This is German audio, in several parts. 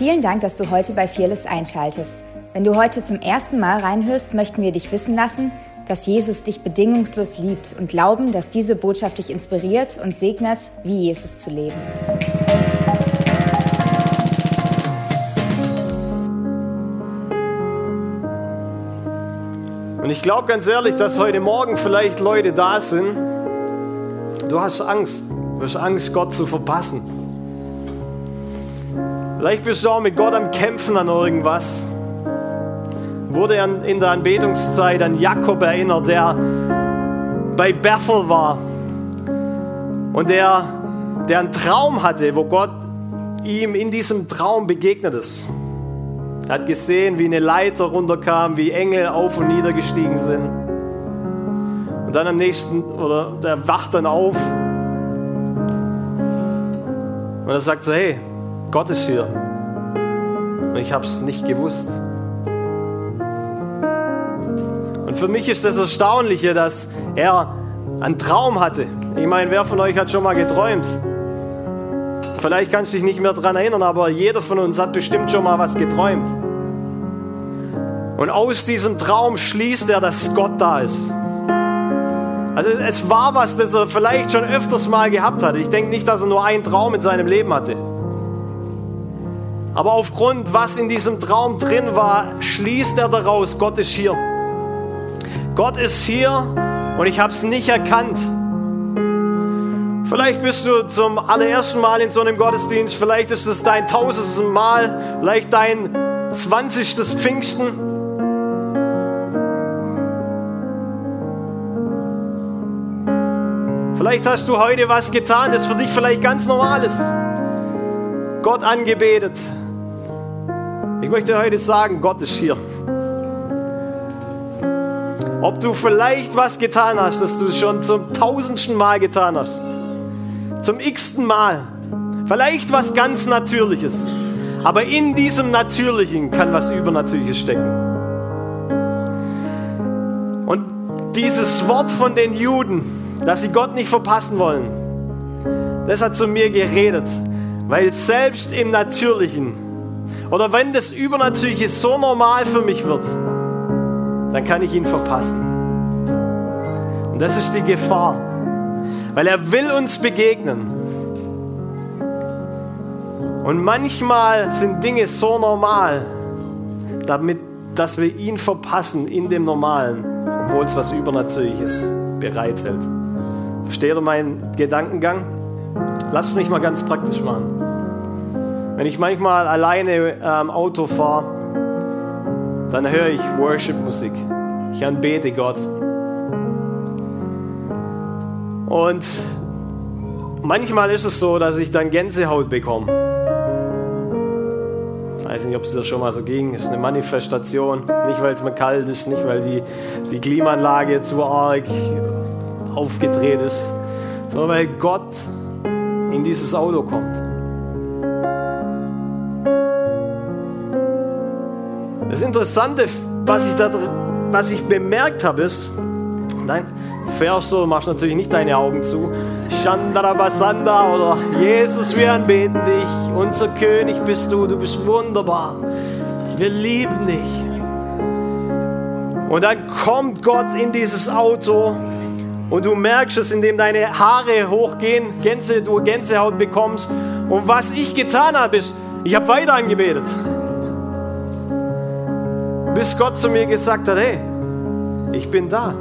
Vielen Dank, dass du heute bei Fearless einschaltest. Wenn du heute zum ersten Mal reinhörst, möchten wir dich wissen lassen, dass Jesus dich bedingungslos liebt und glauben, dass diese Botschaft dich inspiriert und segnet, wie Jesus zu leben. Und ich glaube ganz ehrlich, dass heute Morgen vielleicht Leute da sind. Du hast Angst. Du hast Angst, Gott zu verpassen. Vielleicht bist du auch mit Gott am Kämpfen an irgendwas wurde in der Anbetungszeit an Jakob erinnert, der bei Bethel war und der, der einen Traum hatte, wo Gott ihm in diesem Traum begegnet ist. Er hat gesehen, wie eine Leiter runterkam, wie Engel auf und nieder gestiegen sind. Und dann am nächsten, oder der wacht dann auf und er sagt so, hey, Gott ist hier. Und ich habe es nicht gewusst. Und für mich ist das Erstaunliche, dass er einen Traum hatte. Ich meine, wer von euch hat schon mal geträumt? Vielleicht kannst du dich nicht mehr daran erinnern, aber jeder von uns hat bestimmt schon mal was geträumt. Und aus diesem Traum schließt er, dass Gott da ist. Also es war was, das er vielleicht schon öfters mal gehabt hatte. Ich denke nicht, dass er nur einen Traum in seinem Leben hatte. Aber aufgrund, was in diesem Traum drin war, schließt er daraus, Gott ist hier. Gott ist hier und ich habe es nicht erkannt. Vielleicht bist du zum allerersten Mal in so einem Gottesdienst, vielleicht ist es dein tausendstes Mal, vielleicht dein zwanzigstes Pfingsten. Vielleicht hast du heute was getan, das für dich vielleicht ganz normal ist. Gott angebetet. Ich möchte heute sagen, Gott ist hier. Ob du vielleicht was getan hast, das du schon zum tausendsten Mal getan hast. Zum x-ten Mal. Vielleicht was ganz Natürliches. Aber in diesem Natürlichen kann was Übernatürliches stecken. Und dieses Wort von den Juden, dass sie Gott nicht verpassen wollen, das hat zu mir geredet. Weil selbst im Natürlichen oder wenn das Übernatürliche so normal für mich wird, dann kann ich ihn verpassen. Und das ist die Gefahr, weil er will uns begegnen. Und manchmal sind Dinge so normal, damit, dass wir ihn verpassen in dem Normalen, obwohl es was Übernatürliches bereithält. Versteht ihr meinen Gedankengang? Lasst mich mal ganz praktisch machen. Wenn ich manchmal alleine am Auto fahre, dann höre ich Worship-Musik. Ich anbete Gott. Und manchmal ist es so, dass ich dann Gänsehaut bekomme. Ich weiß nicht, ob es dir schon mal so ging. Es ist eine Manifestation. Nicht, weil es mir kalt ist, nicht, weil die, die Klimaanlage zu arg aufgedreht ist, sondern weil Gott in dieses Auto kommt. Das Interessante, was ich, da, was ich bemerkt habe, ist, nein, fährst so, machst natürlich nicht deine Augen zu. Shandarabasanda oder Jesus, wir anbeten dich. Unser König bist du, du bist wunderbar. Wir lieben dich. Und dann kommt Gott in dieses Auto und du merkst es, indem deine Haare hochgehen, Gänse, du Gänsehaut bekommst. Und was ich getan habe, ist, ich habe weiter angebetet bis Gott zu mir gesagt hat, hey, ich bin da.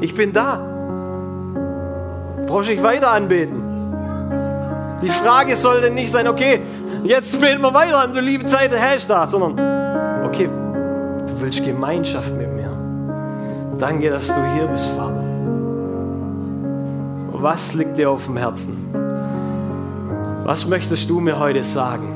Ich bin da. Brauchst ich weiter anbeten? Die Frage sollte nicht sein, okay, jetzt beten wir weiter an, du liebe Zeit, Herr ist da, sondern, okay, du willst Gemeinschaft mit mir. Danke, dass du hier bist, Vater. Was liegt dir auf dem Herzen? Was möchtest du mir heute sagen?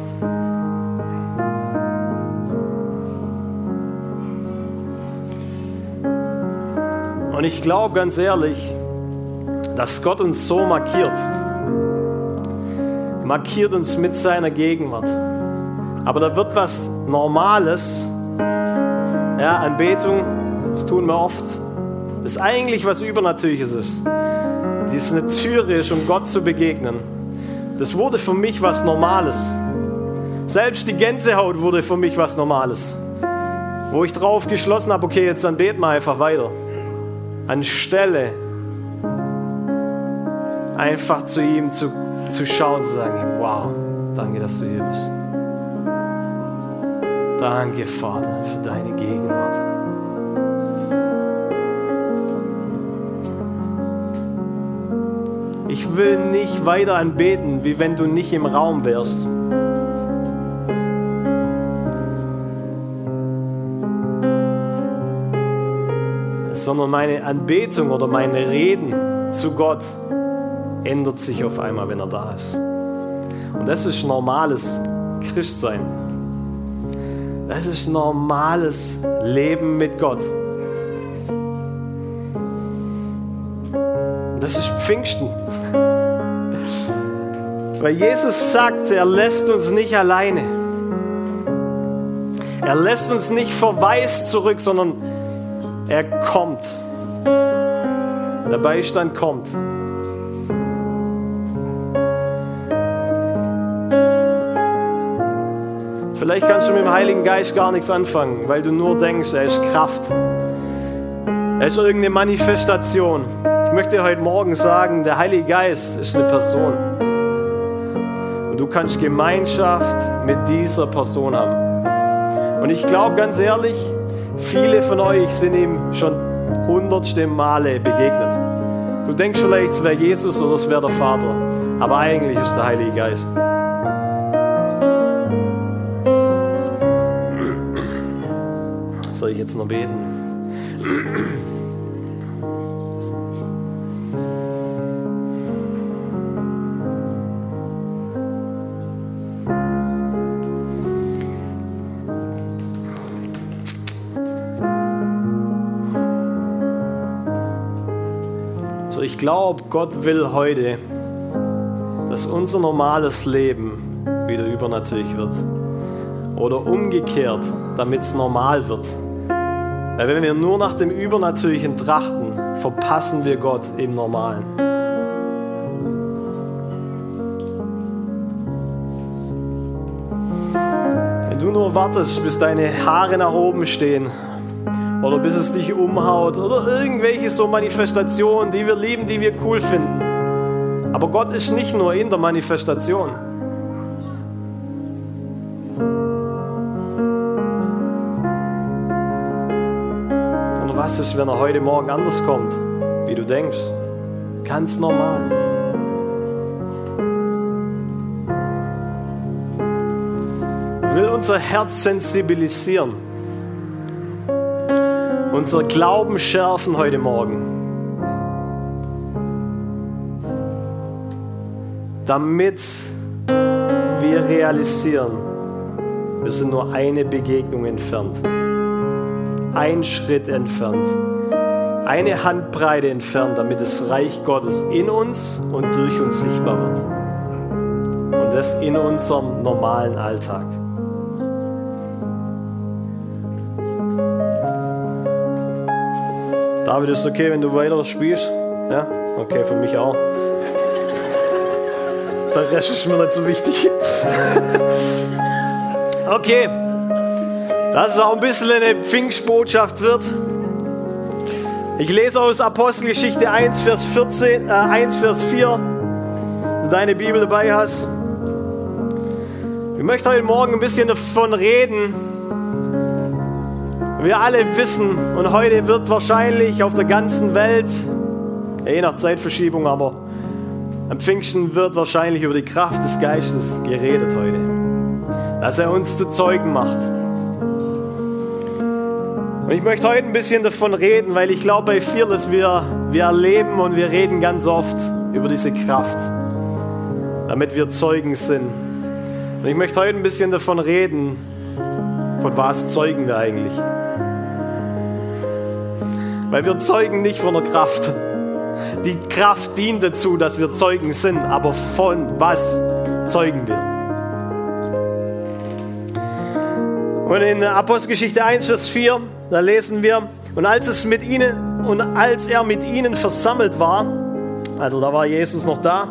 Und ich glaube ganz ehrlich, dass Gott uns so markiert. Markiert uns mit seiner Gegenwart. Aber da wird was Normales, ja, Anbetung, das tun wir oft, das eigentlich was Übernatürliches ist. Das eine Türe ist, um Gott zu begegnen. das wurde für mich was Normales. Selbst die Gänsehaut wurde für mich was Normales. Wo ich drauf geschlossen habe, okay, jetzt dann beten wir einfach weiter. Anstelle einfach zu ihm zu, zu schauen, zu sagen, wow, danke, dass du hier bist. Danke, Vater, für deine Gegenwart. Ich will nicht weiter anbeten, wie wenn du nicht im Raum wärst. Sondern meine Anbetung oder meine Reden zu Gott ändert sich auf einmal, wenn er da ist. Und das ist normales Christsein. Das ist normales Leben mit Gott. Das ist Pfingsten. Weil Jesus sagt, er lässt uns nicht alleine. Er lässt uns nicht verwaist zurück, sondern er kommt. Der Beistand kommt. Vielleicht kannst du mit dem Heiligen Geist gar nichts anfangen, weil du nur denkst, er ist Kraft. Er ist irgendeine Manifestation. Ich möchte heute Morgen sagen, der Heilige Geist ist eine Person. Und du kannst Gemeinschaft mit dieser Person haben. Und ich glaube ganz ehrlich, viele von euch sind ihm schon hundertste Male begegnet. Du denkst vielleicht, es wäre Jesus oder es wäre der Vater. Aber eigentlich ist der Heilige Geist. soll ich jetzt noch beten? Ich glaube, Gott will heute, dass unser normales Leben wieder übernatürlich wird. Oder umgekehrt, damit es normal wird. Weil wenn wir nur nach dem Übernatürlichen trachten, verpassen wir Gott im Normalen. Wenn du nur wartest, bis deine Haare nach oben stehen oder bis es dich umhaut oder irgendwelche so Manifestationen, die wir lieben, die wir cool finden. Aber Gott ist nicht nur in der Manifestation. was ist, wenn er heute Morgen anders kommt, wie du denkst? Ganz normal. Will unser Herz sensibilisieren, unser Glauben schärfen heute Morgen, damit wir realisieren, wir sind nur eine Begegnung entfernt ein Schritt entfernt, eine Handbreite entfernt, damit das Reich Gottes in uns und durch uns sichtbar wird. Und das in unserem normalen Alltag. David, ist okay, wenn du weiter spielst? Ja? Okay, für mich auch. Der Rest ist mir nicht so wichtig. okay dass es auch ein bisschen eine Pfingstbotschaft wird. Ich lese aus Apostelgeschichte 1, Vers, 14, äh, 1, Vers 4, wenn du deine Bibel dabei hast. Ich möchte heute Morgen ein bisschen davon reden. Wir alle wissen, und heute wird wahrscheinlich auf der ganzen Welt, je nach Zeitverschiebung, aber am Pfingsten wird wahrscheinlich über die Kraft des Geistes geredet heute. Dass er uns zu Zeugen macht. Und ich möchte heute ein bisschen davon reden, weil ich glaube bei Fearless, wir, wir erleben und wir reden ganz oft über diese Kraft, damit wir Zeugen sind. Und ich möchte heute ein bisschen davon reden, von was zeugen wir eigentlich. Weil wir zeugen nicht von der Kraft. Die Kraft dient dazu, dass wir Zeugen sind, aber von was zeugen wir? Und in Apostelgeschichte 1, Vers 4 da lesen wir, und als es mit ihnen und als er mit ihnen versammelt war, also da war Jesus noch da,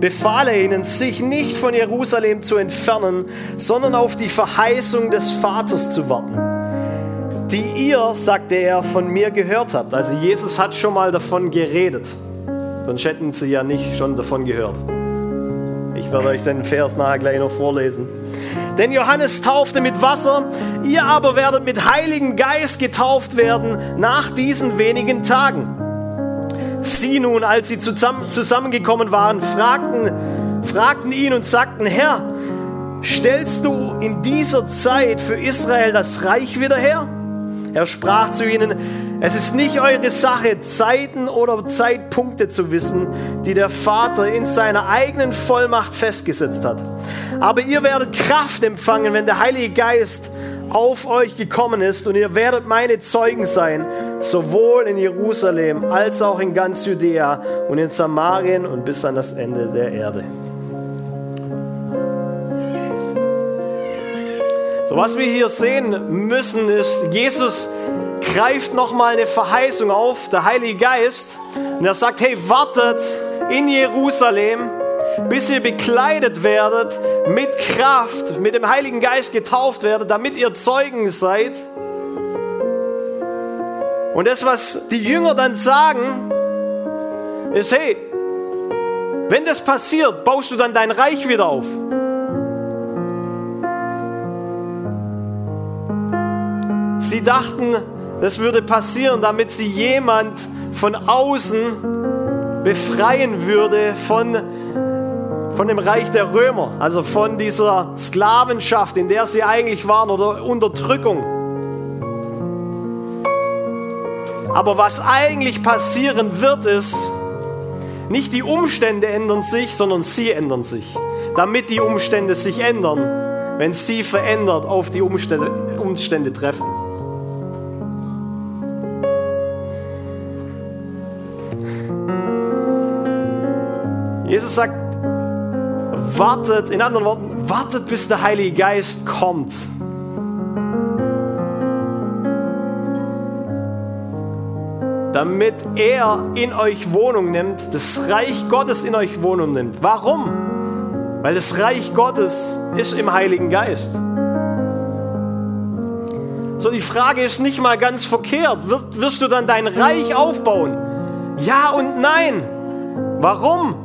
befahl er ihnen, sich nicht von Jerusalem zu entfernen, sondern auf die Verheißung des Vaters zu warten, die ihr, sagte er, von mir gehört habt. Also Jesus hat schon mal davon geredet, sonst hätten sie ja nicht schon davon gehört. Ich werde euch den Vers nachher gleich noch vorlesen. Denn Johannes taufte mit Wasser, ihr aber werdet mit Heiligen Geist getauft werden nach diesen wenigen Tagen. Sie nun, als sie zusammen, zusammengekommen waren, fragten, fragten ihn und sagten, Herr, stellst du in dieser Zeit für Israel das Reich wieder her? Er sprach zu ihnen, es ist nicht eure Sache, Zeiten oder Zeitpunkte zu wissen, die der Vater in seiner eigenen Vollmacht festgesetzt hat. Aber ihr werdet Kraft empfangen, wenn der Heilige Geist auf euch gekommen ist und ihr werdet meine Zeugen sein, sowohl in Jerusalem als auch in ganz Judäa und in Samarien und bis an das Ende der Erde. So was wir hier sehen müssen ist, Jesus greift nochmal eine Verheißung auf, der Heilige Geist, und er sagt, hey, wartet in Jerusalem, bis ihr bekleidet werdet mit Kraft, mit dem Heiligen Geist getauft werdet, damit ihr Zeugen seid. Und das, was die Jünger dann sagen, ist, hey, wenn das passiert, baust du dann dein Reich wieder auf. Sie dachten, das würde passieren, damit sie jemand von außen befreien würde von, von dem Reich der Römer, also von dieser Sklavenschaft, in der sie eigentlich waren, oder Unterdrückung. Aber was eigentlich passieren wird, ist, nicht die Umstände ändern sich, sondern sie ändern sich. Damit die Umstände sich ändern, wenn sie verändert auf die Umstände, Umstände treffen. Jesus sagt, wartet, in anderen Worten, wartet, bis der Heilige Geist kommt. Damit er in euch Wohnung nimmt, das Reich Gottes in euch Wohnung nimmt. Warum? Weil das Reich Gottes ist im Heiligen Geist. So, die Frage ist nicht mal ganz verkehrt. Wirst, du dann dein Reich aufbauen? Ja und nein. Warum?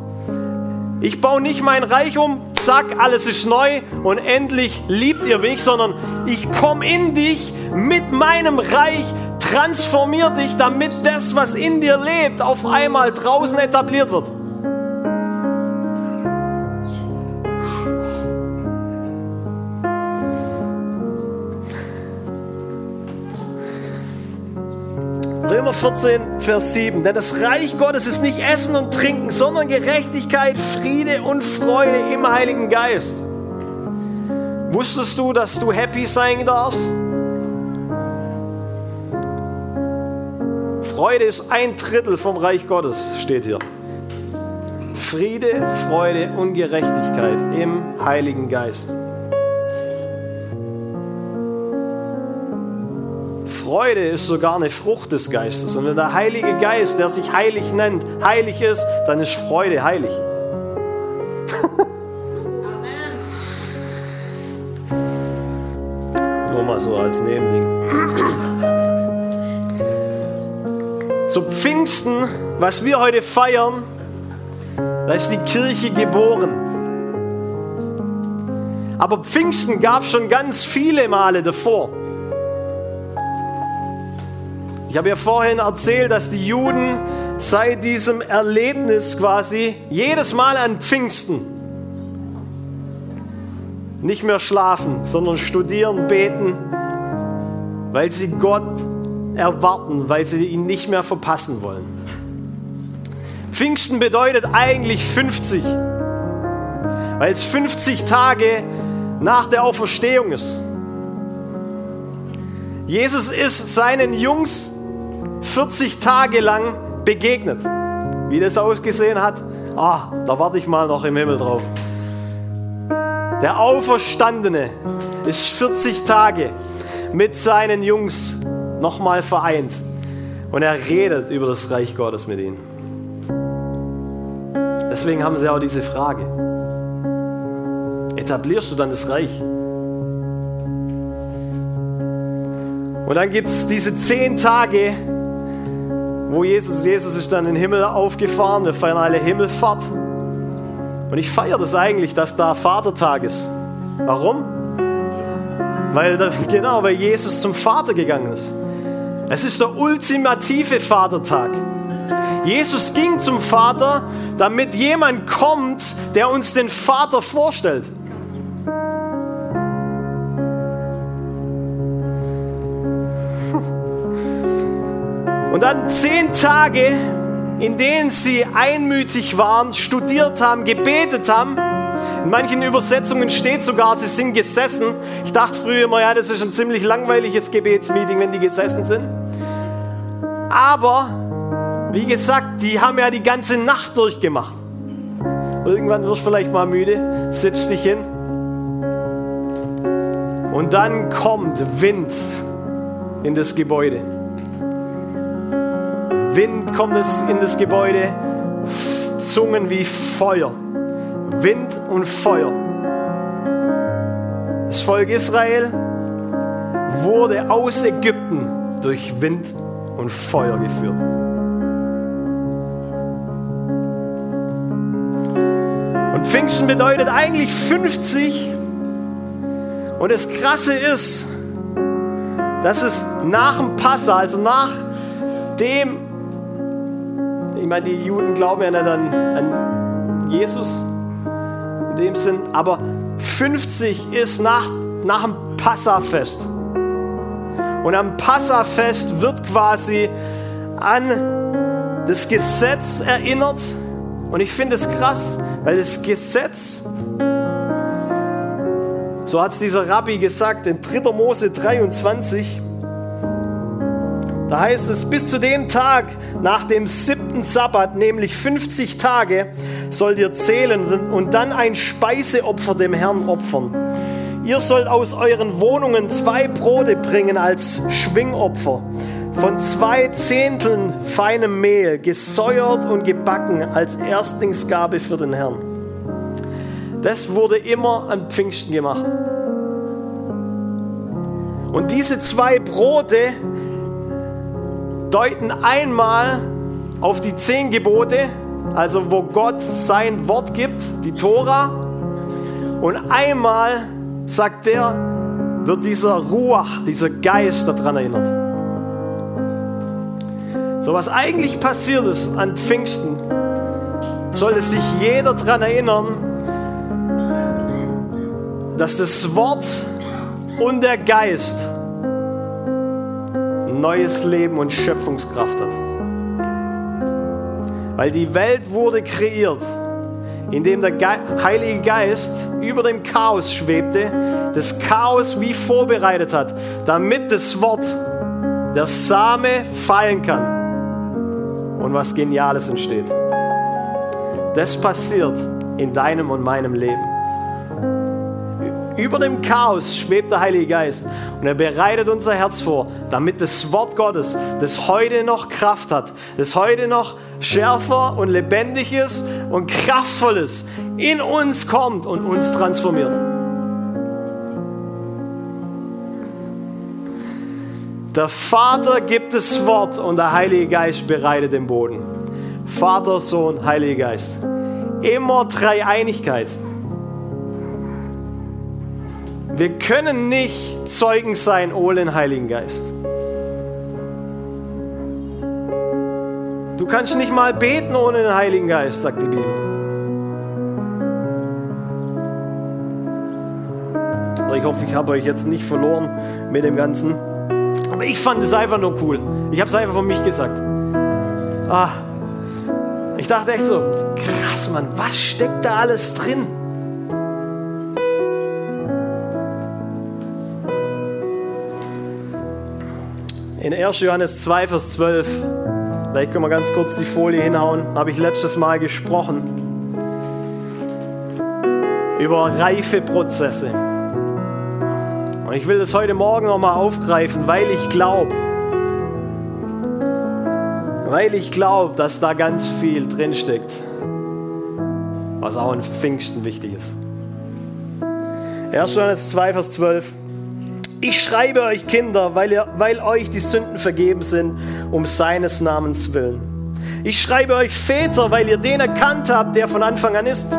Ich baue nicht mein Reich um, zack, alles ist neu und endlich liebt ihr mich, sondern ich komme in dich mit meinem Reich, transformier dich, damit das, was in dir lebt, auf einmal draußen etabliert wird. 14, Vers 7. Denn das Reich Gottes ist nicht Essen und Trinken, sondern Gerechtigkeit, Friede und Freude im Heiligen Geist. Wusstest du, dass du happy sein darfst? Freude ist ein Drittel vom Reich Gottes, steht hier. Friede, Freude und Gerechtigkeit im Heiligen Geist. Freude ist sogar eine Frucht des Geistes. Und wenn der Heilige Geist, der sich heilig nennt, heilig ist, dann ist Freude heilig. Nur mal so als Nebending. So Pfingsten, was wir heute feiern, da ist die Kirche geboren. Aber Pfingsten gab es schon ganz viele Male davor. Ich habe ja vorhin erzählt, dass die Juden seit diesem Erlebnis quasi jedes Mal an Pfingsten nicht mehr schlafen, sondern studieren, beten, weil sie Gott erwarten, weil sie ihn nicht mehr verpassen wollen. Pfingsten bedeutet eigentlich 50, weil es 50 Tage nach der Auferstehung ist. Jesus ist seinen Jungs 40 Tage lang begegnet. Wie das ausgesehen hat, ah, da warte ich mal noch im Himmel drauf. Der Auferstandene ist 40 Tage mit seinen Jungs nochmal vereint und er redet über das Reich Gottes mit ihnen. Deswegen haben sie auch diese Frage. Etablierst du dann das Reich? Und dann gibt es diese zehn Tage, wo Jesus, Jesus ist dann in den Himmel aufgefahren. Wir feiern alle Himmelfahrt. Und ich feiere das eigentlich, dass da Vatertag ist. Warum? Weil, genau, weil Jesus zum Vater gegangen ist. Es ist der ultimative Vatertag. Jesus ging zum Vater, damit jemand kommt, der uns den Vater vorstellt. Und dann zehn Tage, in denen sie einmütig waren, studiert haben, gebetet haben. In manchen Übersetzungen steht sogar, sie sind gesessen. Ich dachte früher immer, ja, das ist ein ziemlich langweiliges Gebetsmeeting, wenn die gesessen sind. Aber, wie gesagt, die haben ja die ganze Nacht durchgemacht. Irgendwann wirst du vielleicht mal müde, sitzt dich hin. Und dann kommt Wind in das Gebäude. Wind kommt in das Gebäude, Zungen wie Feuer. Wind und Feuer. Das Volk Israel wurde aus Ägypten durch Wind und Feuer geführt. Und Pfingsten bedeutet eigentlich 50. Und das Krasse ist, dass es nach dem Passa, also nach dem ich meine, die Juden glauben ja nicht an, an Jesus in dem Sinn, aber 50 ist nach, nach dem Passafest. Und am Passafest wird quasi an das Gesetz erinnert. Und ich finde es krass, weil das Gesetz, so hat es dieser Rabbi gesagt, in 3. Mose 23, da heißt es, bis zu dem Tag nach dem siebten Sabbat, nämlich 50 Tage, sollt ihr zählen und dann ein Speiseopfer dem Herrn opfern. Ihr sollt aus euren Wohnungen zwei Brote bringen als Schwingopfer, von zwei Zehnteln feinem Mehl, gesäuert und gebacken als Erstlingsgabe für den Herrn. Das wurde immer an Pfingsten gemacht. Und diese zwei Brote deuten einmal auf die zehn Gebote, also wo Gott sein Wort gibt, die Tora. Und einmal, sagt er, wird dieser Ruach, dieser Geist daran erinnert. So was eigentlich passiert ist an Pfingsten, sollte sich jeder daran erinnern, dass das Wort und der Geist neues Leben und Schöpfungskraft hat. Weil die Welt wurde kreiert, indem der Ge Heilige Geist über dem Chaos schwebte, das Chaos wie vorbereitet hat, damit das Wort, der Same fallen kann und was Geniales entsteht. Das passiert in deinem und meinem Leben. Über dem Chaos schwebt der Heilige Geist und er bereitet unser Herz vor, damit das Wort Gottes, das heute noch Kraft hat, das heute noch schärfer und lebendig ist und kraftvoll ist, in uns kommt und uns transformiert. Der Vater gibt das Wort und der Heilige Geist bereitet den Boden. Vater, Sohn, Heiliger Geist. Immer Dreieinigkeit. Wir können nicht Zeugen sein ohne den Heiligen Geist. Du kannst nicht mal beten ohne den Heiligen Geist, sagt die Bibel. Ich hoffe, ich habe euch jetzt nicht verloren mit dem Ganzen. Aber ich fand es einfach nur cool. Ich habe es einfach von mich gesagt. Ah, ich dachte echt so, krass, Mann, was steckt da alles drin? In 1. Johannes 2, Vers 12, vielleicht können wir ganz kurz die Folie hinhauen, habe ich letztes Mal gesprochen über Reifeprozesse. Und ich will das heute Morgen nochmal aufgreifen, weil ich glaube, weil ich glaube, dass da ganz viel drinsteckt. was auch in Pfingsten wichtig ist. 1. Johannes 2, Vers 12. Ich schreibe euch Kinder, weil, ihr, weil euch die Sünden vergeben sind, um seines Namens willen. Ich schreibe euch Väter, weil ihr den erkannt habt, der von Anfang an ist.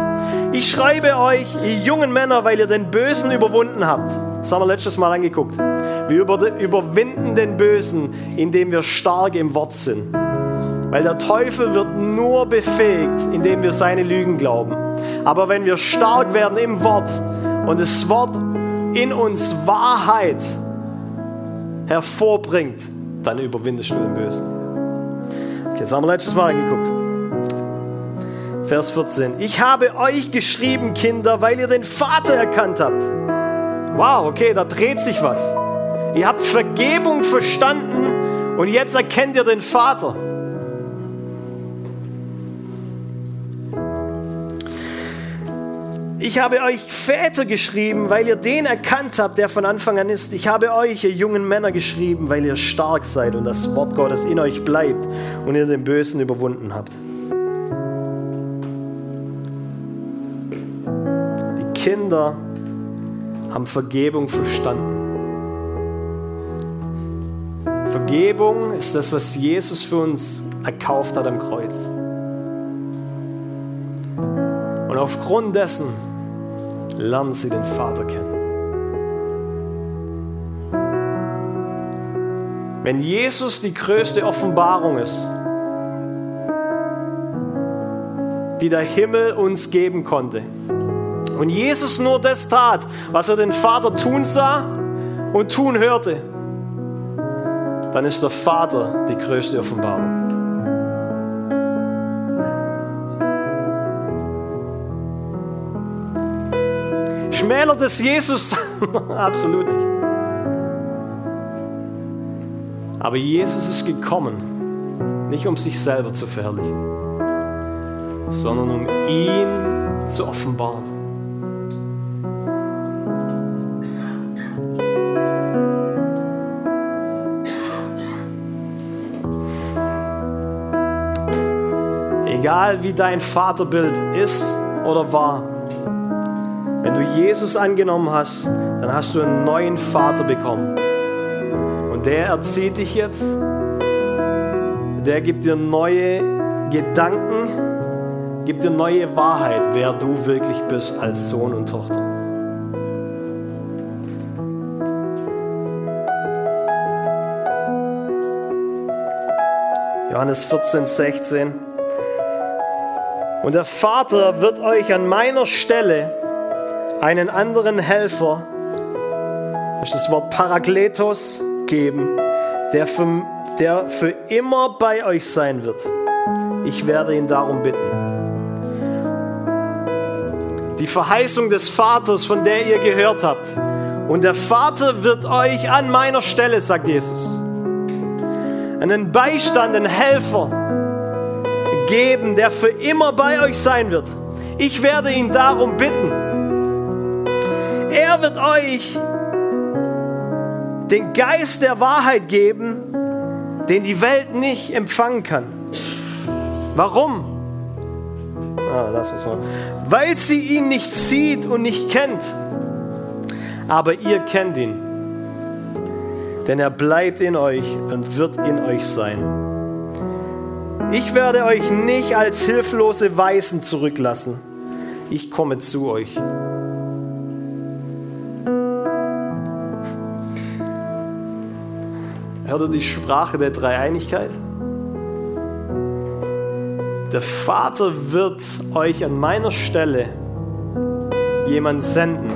Ich schreibe euch, ihr jungen Männer, weil ihr den Bösen überwunden habt. Das haben wir letztes Mal angeguckt. Wir überwinden den Bösen, indem wir stark im Wort sind. Weil der Teufel wird nur befähigt, indem wir seine Lügen glauben. Aber wenn wir stark werden im Wort und das Wort in uns Wahrheit hervorbringt, dann überwindest du den Bösen. Okay, das haben wir letztes Mal angeguckt. Vers 14. Ich habe euch geschrieben, Kinder, weil ihr den Vater erkannt habt. Wow, okay, da dreht sich was. Ihr habt Vergebung verstanden und jetzt erkennt ihr den Vater. Ich habe euch Väter geschrieben, weil ihr den erkannt habt, der von Anfang an ist. Ich habe euch, ihr jungen Männer, geschrieben, weil ihr stark seid und das Wort Gottes in euch bleibt und ihr den Bösen überwunden habt. Die Kinder haben Vergebung verstanden. Vergebung ist das, was Jesus für uns erkauft hat am Kreuz. Und aufgrund dessen lernen sie den Vater kennen. Wenn Jesus die größte Offenbarung ist, die der Himmel uns geben konnte, und Jesus nur das tat, was er den Vater tun sah und tun hörte, dann ist der Vater die größte Offenbarung. Schmälert es Jesus? Absolut nicht. Aber Jesus ist gekommen, nicht um sich selber zu verherrlichen, sondern um ihn zu offenbaren. Egal wie dein Vaterbild ist oder war, wenn du Jesus angenommen hast, dann hast du einen neuen Vater bekommen. Und der erzieht dich jetzt, der gibt dir neue Gedanken, gibt dir neue Wahrheit, wer du wirklich bist als Sohn und Tochter. Johannes 14, 16. Und der Vater wird euch an meiner Stelle einen anderen Helfer, das ist das Wort Parakletos, geben, der für, der für immer bei euch sein wird. Ich werde ihn darum bitten. Die Verheißung des Vaters, von der ihr gehört habt. Und der Vater wird euch an meiner Stelle, sagt Jesus, einen Beistand, einen Helfer geben, der für immer bei euch sein wird. Ich werde ihn darum bitten. Er wird euch den Geist der Wahrheit geben, den die Welt nicht empfangen kann. Warum? Ah, das was Weil sie ihn nicht sieht und nicht kennt. Aber ihr kennt ihn. Denn er bleibt in euch und wird in euch sein. Ich werde euch nicht als hilflose Weisen zurücklassen. Ich komme zu euch. Hört ihr die Sprache der Dreieinigkeit? Der Vater wird euch an meiner Stelle jemand senden,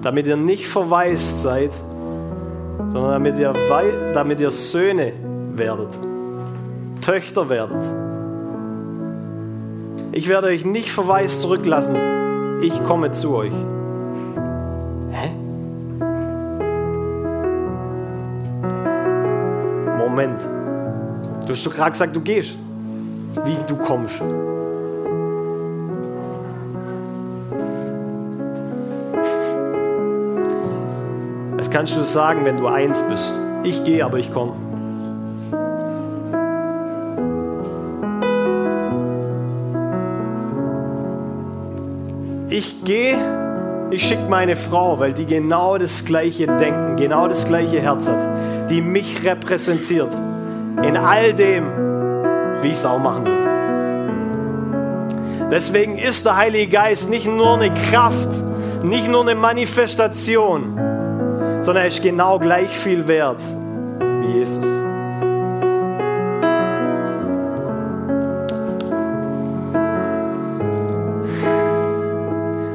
damit ihr nicht verwaist seid, sondern damit ihr, damit ihr Söhne werdet, Töchter werdet. Ich werde euch nicht verwaist zurücklassen. Ich komme zu euch. Moment. Du hast doch gerade gesagt, du gehst. Wie du kommst. Das kannst du sagen, wenn du eins bist. Ich gehe, aber ich komme. ich gehe, ich schicke meine Frau, weil die genau das gleiche Denken, genau das gleiche Herz hat, die mich repräsentiert. In all dem, wie ich es auch machen würde. Deswegen ist der Heilige Geist nicht nur eine Kraft, nicht nur eine Manifestation, sondern er ist genau gleich viel wert wie Jesus.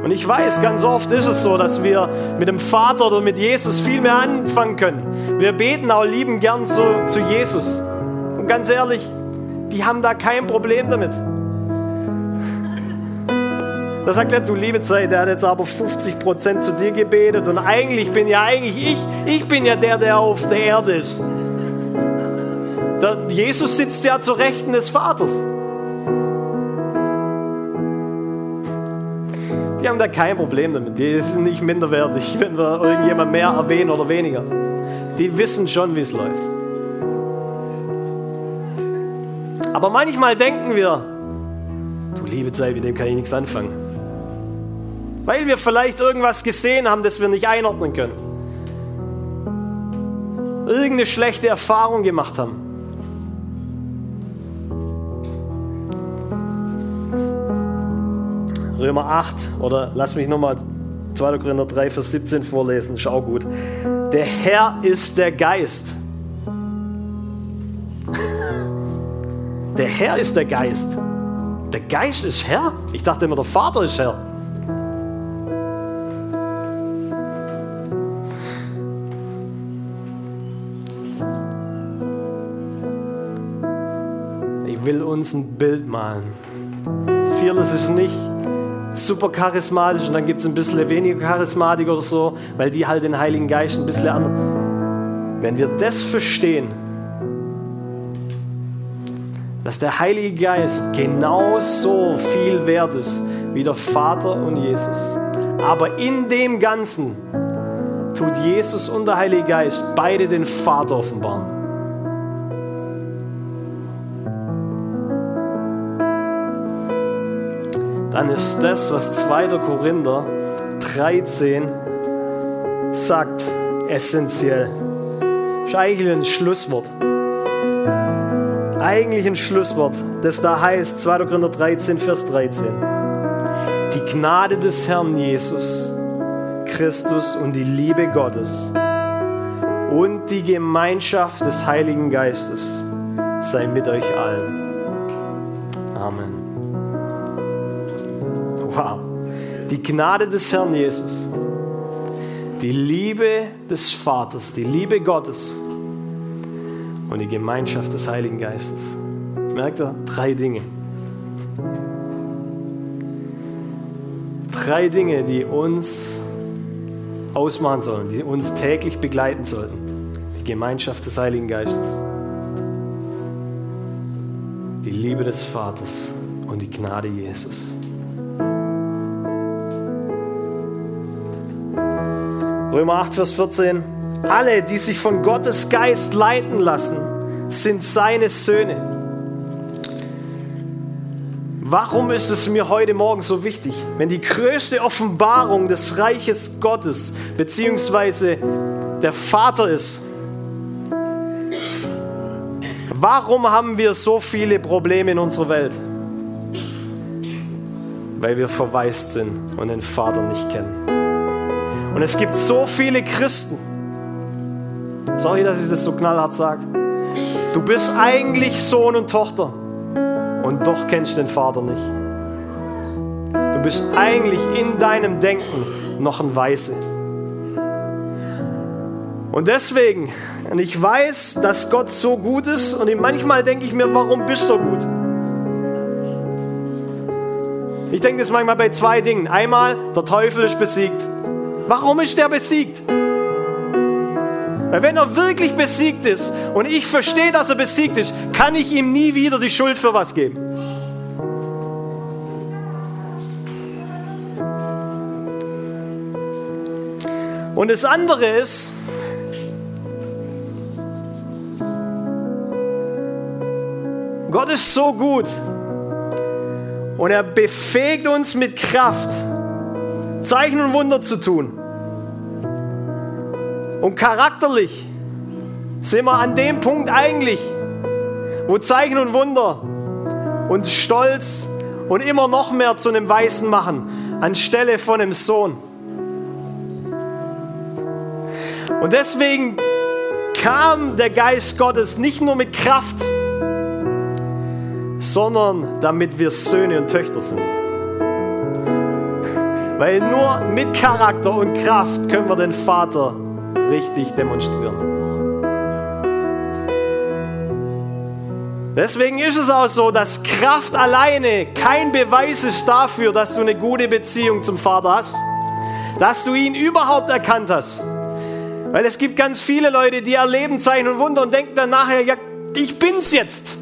Und ich weiß, ganz oft ist es so, dass wir mit dem Vater oder mit Jesus viel mehr anfangen können. Wir beten auch lieben gern zu, zu Jesus. Und ganz ehrlich, die haben da kein Problem damit. Da sagt er, du liebe Zeit, der hat jetzt aber 50 Prozent zu dir gebetet und eigentlich bin ja eigentlich ich, ich bin ja der, der auf der Erde ist. Der Jesus sitzt ja zur Rechten des Vaters. Die haben da kein Problem damit. Die sind nicht minderwertig, wenn wir irgendjemand mehr erwähnen oder weniger. Die wissen schon, wie es läuft. Aber manchmal denken wir, du liebe Zeit, mit dem kann ich nichts anfangen. Weil wir vielleicht irgendwas gesehen haben, das wir nicht einordnen können. Irgendeine schlechte Erfahrung gemacht haben. Römer 8 oder lass mich nochmal 2. Korinther 3, Vers 17 vorlesen, schau gut. Der Herr ist der Geist. Der Herr ist der Geist. Der Geist ist Herr? Ich dachte immer, der Vater ist Herr. will uns ein Bild malen. Fearless ist nicht super charismatisch und dann gibt es ein bisschen weniger Charismatik oder so, weil die halt den Heiligen Geist ein bisschen anders. Wenn wir das verstehen, dass der Heilige Geist genauso viel wert ist wie der Vater und Jesus. Aber in dem Ganzen tut Jesus und der Heilige Geist beide den Vater offenbaren. Dann ist das, was 2. Korinther 13 sagt, essentiell. Ist eigentlich ein Schlusswort. Eigentlich ein Schlusswort, das da heißt, 2. Korinther 13, Vers 13. Die Gnade des Herrn Jesus Christus und die Liebe Gottes und die Gemeinschaft des Heiligen Geistes sei mit euch allen. Amen. Die Gnade des Herrn Jesus, die Liebe des Vaters, die Liebe Gottes und die Gemeinschaft des Heiligen Geistes. Merkt ihr? Drei Dinge. Drei Dinge, die uns ausmachen sollen, die uns täglich begleiten sollten. Die Gemeinschaft des Heiligen Geistes, die Liebe des Vaters und die Gnade Jesus. Römer 8, Vers 14. Alle, die sich von Gottes Geist leiten lassen, sind seine Söhne. Warum ist es mir heute Morgen so wichtig, wenn die größte Offenbarung des Reiches Gottes beziehungsweise der Vater ist? Warum haben wir so viele Probleme in unserer Welt? Weil wir verwaist sind und den Vater nicht kennen. Und es gibt so viele Christen. Sorry, dass ich das so knallhart sage. Du bist eigentlich Sohn und Tochter und doch kennst du den Vater nicht. Du bist eigentlich in deinem Denken noch ein Weise. Und deswegen, und ich weiß, dass Gott so gut ist, und manchmal denke ich mir, warum bist du so gut? Ich denke das manchmal bei zwei Dingen. Einmal, der Teufel ist besiegt. Warum ist der besiegt? Weil wenn er wirklich besiegt ist und ich verstehe, dass er besiegt ist, kann ich ihm nie wieder die Schuld für was geben. Und das andere ist, Gott ist so gut und er befähigt uns mit Kraft Zeichen und Wunder zu tun. Und charakterlich sind wir an dem Punkt eigentlich, wo Zeichen und Wunder und Stolz und immer noch mehr zu einem Weißen machen, anstelle von einem Sohn. Und deswegen kam der Geist Gottes nicht nur mit Kraft, sondern damit wir Söhne und Töchter sind. Weil nur mit Charakter und Kraft können wir den Vater richtig demonstrieren. Deswegen ist es auch so, dass Kraft alleine kein Beweis ist dafür, dass du eine gute Beziehung zum Vater hast, dass du ihn überhaupt erkannt hast. Weil es gibt ganz viele Leute, die erleben Zeichen und Wunder und denken dann nachher, ja, ich bin's jetzt.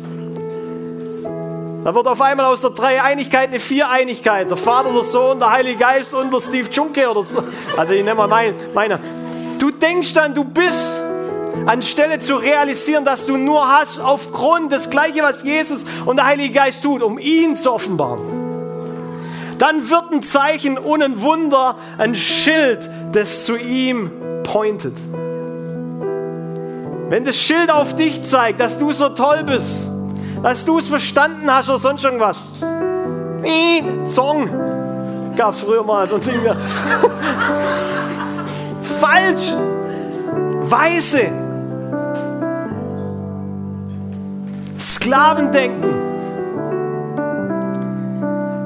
Da wird auf einmal aus der Dreieinigkeit eine Viereinigkeit. Der Vater, der Sohn, der Heilige Geist und der Steve Junke oder so. Also ich nehme mal meine. meine. Du denkst dann, du bist anstelle zu realisieren, dass du nur hast aufgrund des Gleiche, was Jesus und der Heilige Geist tut, um ihn zu offenbaren. Dann wird ein Zeichen und ein Wunder ein Schild, das zu ihm pointet. Wenn das Schild auf dich zeigt, dass du so toll bist, dass du es verstanden hast oder sonst irgendwas. Zong gab es früher mal so ein Ding. Falsch. Weise. Sklavendenken.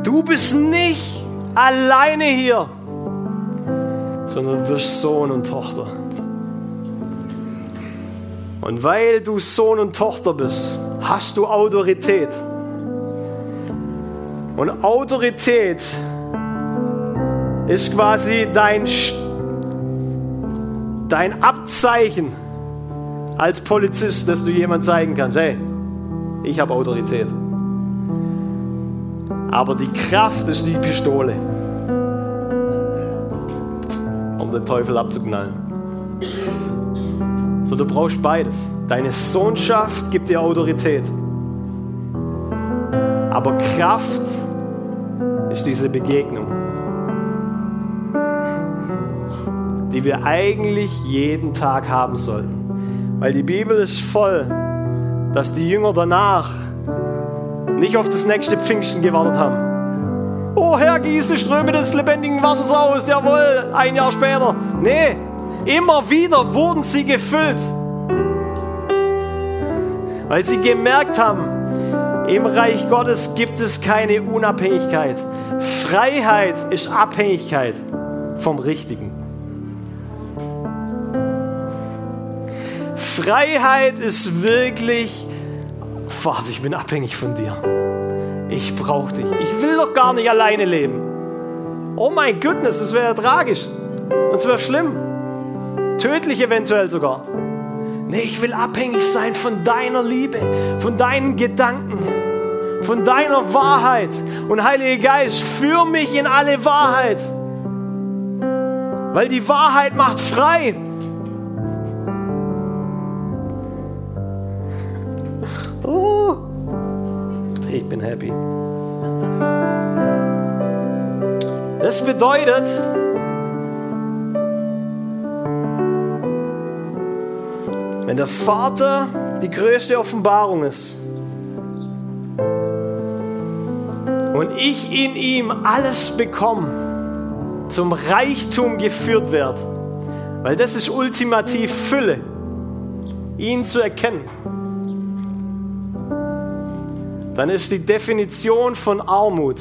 Du bist nicht alleine hier, sondern bist Sohn und Tochter. Und weil du Sohn und Tochter bist, hast du Autorität. Und Autorität ist quasi dein, dein Abzeichen als Polizist, dass du jemand zeigen kannst, hey, ich habe Autorität. Aber die Kraft ist die Pistole, um den Teufel abzuknallen. So, du brauchst beides. Deine Sohnschaft gibt dir Autorität. Aber Kraft ist diese Begegnung, die wir eigentlich jeden Tag haben sollten. Weil die Bibel ist voll dass die Jünger danach nicht auf das nächste Pfingsten gewartet haben. Oh Herr, gieße Ströme des lebendigen Wassers aus, jawohl, ein Jahr später. Nee, immer wieder wurden sie gefüllt, weil sie gemerkt haben, im Reich Gottes gibt es keine Unabhängigkeit. Freiheit ist Abhängigkeit vom Richtigen. Freiheit ist wirklich, Vater, ich bin abhängig von dir. Ich brauche dich. Ich will doch gar nicht alleine leben. Oh mein Gott, das wäre tragisch. Das wäre schlimm. Tödlich eventuell sogar. Nee, ich will abhängig sein von deiner Liebe, von deinen Gedanken, von deiner Wahrheit. Und Heiliger Geist, führ mich in alle Wahrheit. Weil die Wahrheit macht frei. Oh, ich bin happy. Das bedeutet, wenn der Vater die größte Offenbarung ist. Und ich in ihm alles bekomme, zum Reichtum geführt werde, weil das ist ultimativ Fülle, ihn zu erkennen. Dann ist die Definition von Armut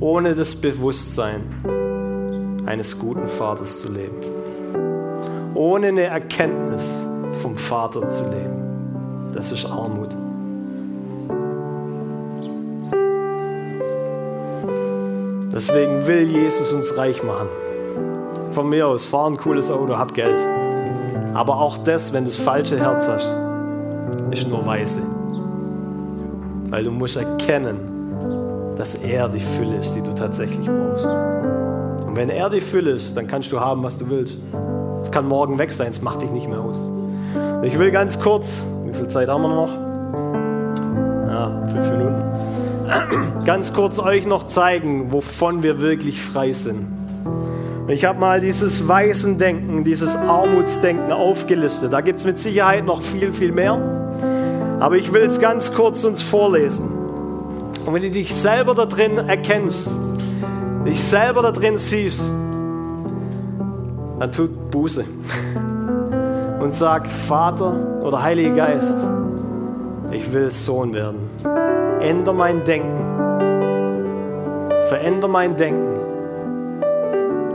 ohne das Bewusstsein eines guten Vaters zu leben. Ohne eine Erkenntnis vom Vater zu leben. Das ist Armut. Deswegen will Jesus uns reich machen. Von mir aus, fahr ein cooles Auto, hab Geld. Aber auch das, wenn du das falsche Herz hast, ist nur Weise. Weil du musst erkennen, dass er die Fülle ist, die du tatsächlich brauchst. Und wenn er die Fülle ist, dann kannst du haben, was du willst. Es kann morgen weg sein, es macht dich nicht mehr aus. Ich will ganz kurz, wie viel Zeit haben wir noch? Ja, fünf Minuten. Ganz kurz euch noch zeigen, wovon wir wirklich frei sind. Ich habe mal dieses Weisendenken, dieses Armutsdenken aufgelistet. Da gibt es mit Sicherheit noch viel, viel mehr. Aber ich will es ganz kurz uns vorlesen. Und wenn du dich selber da drin erkennst, dich selber da drin siehst, dann tut Buße. Und sag, Vater oder Heiliger Geist, ich will Sohn werden. Änder mein Denken. Veränder mein Denken.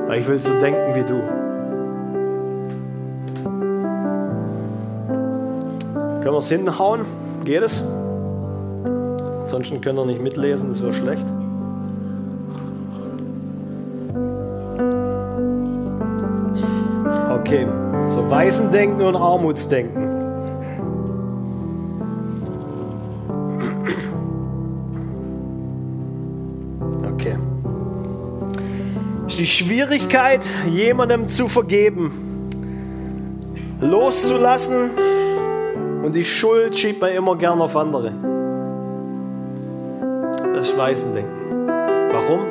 Weil ich will so denken wie du. Können wir es hinhauen? Geht es? Ansonsten können wir nicht mitlesen, das wäre schlecht. Okay, so Weisendenken und Armutsdenken. Okay. Ist die Schwierigkeit, jemandem zu vergeben, loszulassen und die Schuld schiebt man immer gern auf andere. Das ist Weisendenken. Warum?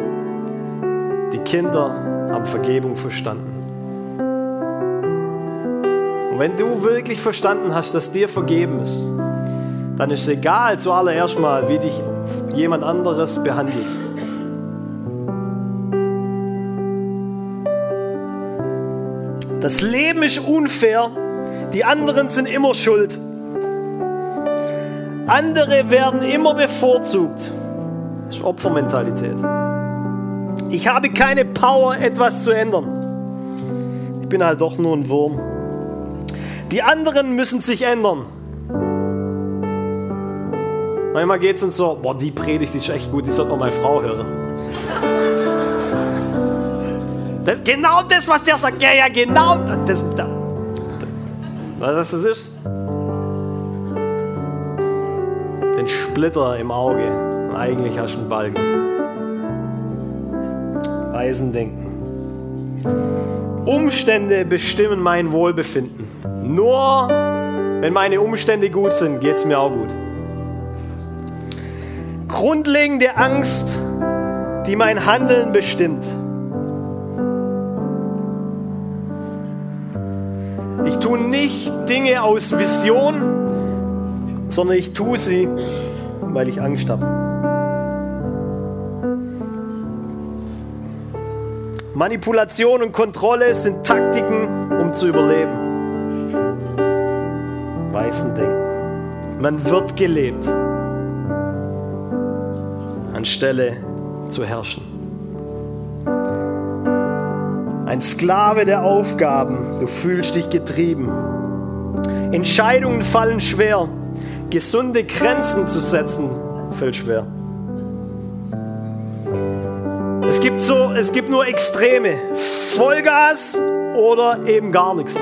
Die Kinder haben Vergebung verstanden. Wenn du wirklich verstanden hast, dass dir vergeben ist, dann ist es egal zuallererst mal, wie dich jemand anderes behandelt. Das Leben ist unfair, die anderen sind immer schuld. Andere werden immer bevorzugt. Das ist Opfermentalität. Ich habe keine Power, etwas zu ändern. Ich bin halt doch nur ein Wurm. Die anderen müssen sich ändern. Manchmal geht es uns so, boah, die Predigt ist echt gut, die sollte noch meine Frau hören. genau das, was der sagt, ja, ja, genau das. das was das ist? den Splitter im Auge. Und eigentlich hast du einen Balken. Weisendenken. Umstände bestimmen mein Wohlbefinden. Nur wenn meine Umstände gut sind, geht es mir auch gut. Grundlegende Angst, die mein Handeln bestimmt. Ich tue nicht Dinge aus Vision, sondern ich tue sie, weil ich Angst habe. Manipulation und Kontrolle sind Taktiken, um zu überleben. Weißen Denken. Man wird gelebt, anstelle zu herrschen. Ein Sklave der Aufgaben, du fühlst dich getrieben. Entscheidungen fallen schwer gesunde Grenzen zu setzen, fällt schwer. Es gibt, so, es gibt nur Extreme. Vollgas oder eben gar nichts.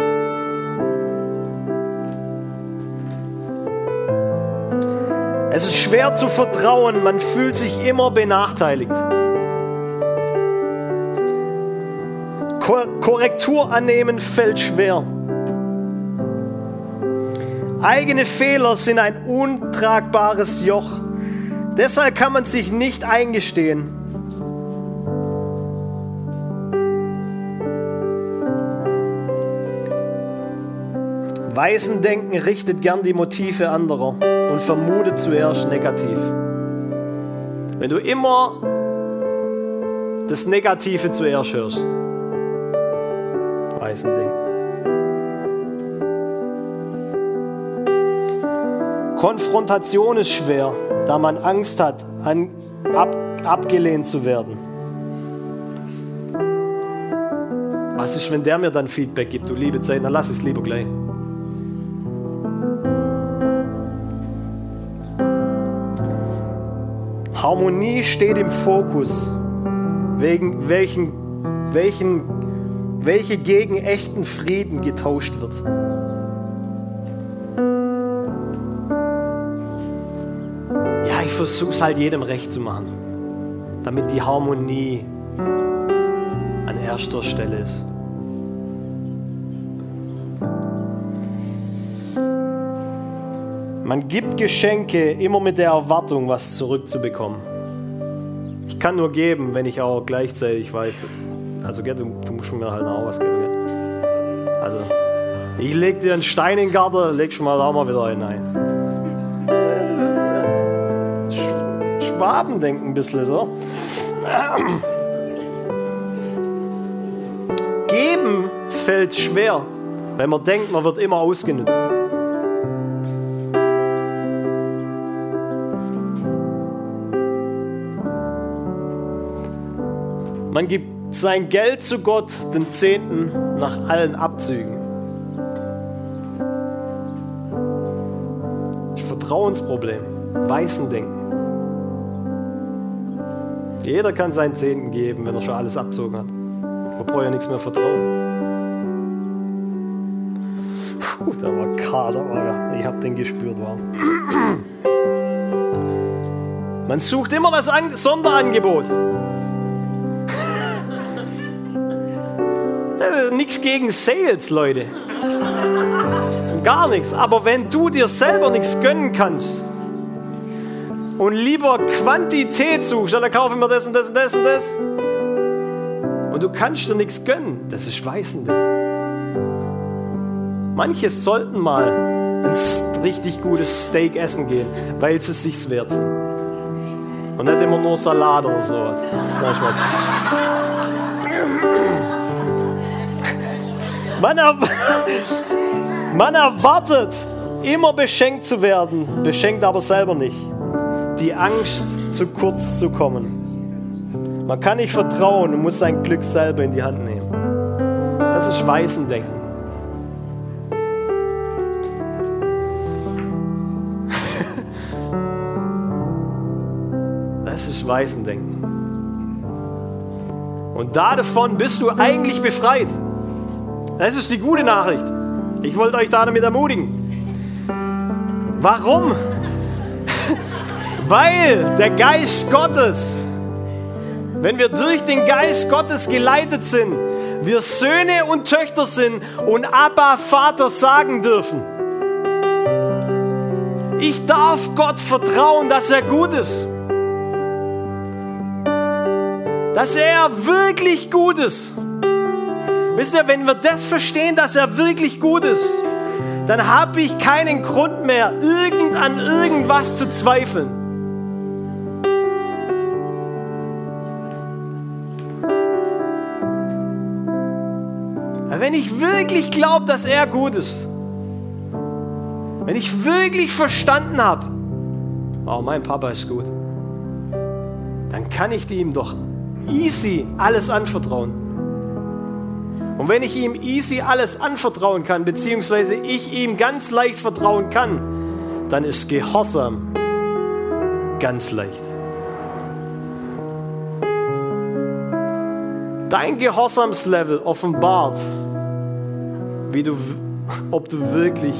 Es ist schwer zu vertrauen, man fühlt sich immer benachteiligt. Korrektur annehmen fällt schwer. Eigene Fehler sind ein untragbares Joch. Deshalb kann man sich nicht eingestehen. Weisendenken richtet gern die Motive anderer und vermutet zuerst negativ. Wenn du immer das Negative zuerst hörst, Weisendenken. Konfrontation ist schwer, da man Angst hat, an, ab, abgelehnt zu werden. Was ist, wenn der mir dann Feedback gibt, du liebe Zeit, dann lass es lieber gleich. Harmonie steht im Fokus, wegen welchen, welchen, welche gegen echten Frieden getauscht wird. versuche es halt jedem recht zu machen, damit die Harmonie an erster Stelle ist. Man gibt Geschenke immer mit der Erwartung, was zurückzubekommen. Ich kann nur geben, wenn ich auch gleichzeitig weiß, Also, gell, du, du musst mir halt auch was geben. Gell? Also, ich leg dir einen Stein in den Garten, leg schon mal da mal wieder hinein. Schwaben denken ein bisschen so. Geben fällt schwer, wenn man denkt, man wird immer ausgenutzt. Man gibt sein Geld zu Gott, den Zehnten, nach allen Abzügen. Vertrauensproblem, Weißendenken. Jeder kann seinen Zehnten geben, wenn er schon alles abzogen hat. Man braucht ja nichts mehr vertrauen. Puh, da war Kader, aber ich habe den gespürt. War. Man sucht immer das Sonderangebot. Nichts gegen Sales, Leute. Gar nichts. Aber wenn du dir selber nichts gönnen kannst und lieber Quantität suchst, dann kaufe ich mir das und das und das und das. Und du kannst dir nichts gönnen, das ist Weißende. Manche sollten mal ein richtig gutes Steak essen gehen, weil es sich wert sind. Und nicht immer nur Salat oder sowas. Nein, Spaß. Man, er man erwartet, immer beschenkt zu werden, beschenkt aber selber nicht. Die Angst, zu kurz zu kommen. Man kann nicht vertrauen und muss sein Glück selber in die Hand nehmen. Das ist Weißendenken. Das ist Weißendenken. Und davon bist du eigentlich befreit. Das ist die gute Nachricht. Ich wollte euch da damit ermutigen. Warum? Weil der Geist Gottes, wenn wir durch den Geist Gottes geleitet sind, wir Söhne und Töchter sind und Abba Vater sagen dürfen. Ich darf Gott vertrauen, dass er gut ist. Dass er wirklich gut ist. Wisst ihr, wenn wir das verstehen, dass er wirklich gut ist, dann habe ich keinen Grund mehr, irgend an irgendwas zu zweifeln. Wenn ich wirklich glaube, dass er gut ist, wenn ich wirklich verstanden habe, oh, mein Papa ist gut, dann kann ich ihm doch easy alles anvertrauen. Und wenn ich ihm easy alles anvertrauen kann, beziehungsweise ich ihm ganz leicht vertrauen kann, dann ist Gehorsam ganz leicht. Dein Gehorsamslevel offenbart, wie du, ob du wirklich